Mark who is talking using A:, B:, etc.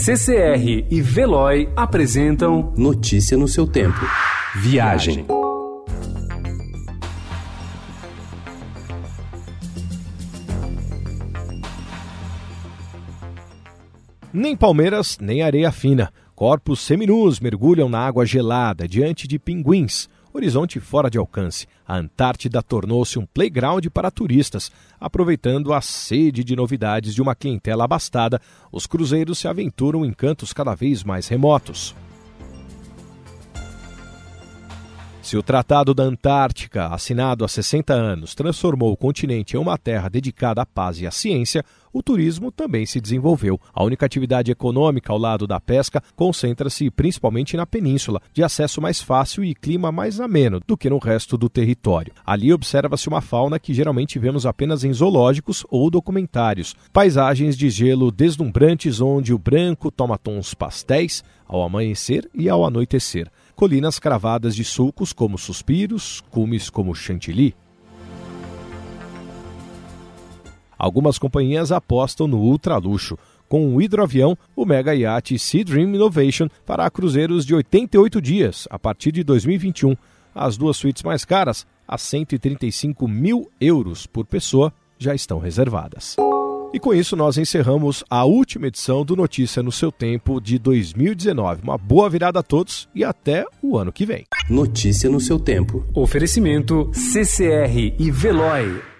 A: CCR e Veloy apresentam
B: Notícia no seu tempo. Viagem.
C: Nem palmeiras, nem areia fina. Corpos seminus mergulham na água gelada diante de pinguins. Horizonte fora de alcance. A Antártida tornou-se um playground para turistas. Aproveitando a sede de novidades de uma clientela abastada, os cruzeiros se aventuram em cantos cada vez mais remotos. Se o Tratado da Antártica, assinado há 60 anos, transformou o continente em uma terra dedicada à paz e à ciência, o turismo também se desenvolveu. A única atividade econômica ao lado da pesca concentra-se principalmente na península, de acesso mais fácil e clima mais ameno do que no resto do território. Ali observa-se uma fauna que geralmente vemos apenas em zoológicos ou documentários. Paisagens de gelo deslumbrantes onde o branco toma tons pastéis ao amanhecer e ao anoitecer colinas cravadas de sulcos como suspiros, cumes como chantilly. Algumas companhias apostam no ultraluxo. Com o hidroavião, o mega iate Sea Dream Innovation fará cruzeiros de 88 dias a partir de 2021. As duas suítes mais caras, a 135 mil euros por pessoa, já estão reservadas. E com isso nós encerramos a última edição do Notícia no seu tempo de 2019. Uma boa virada a todos e até o ano que vem.
B: Notícia no seu tempo.
A: Oferecimento CCR e Veloy.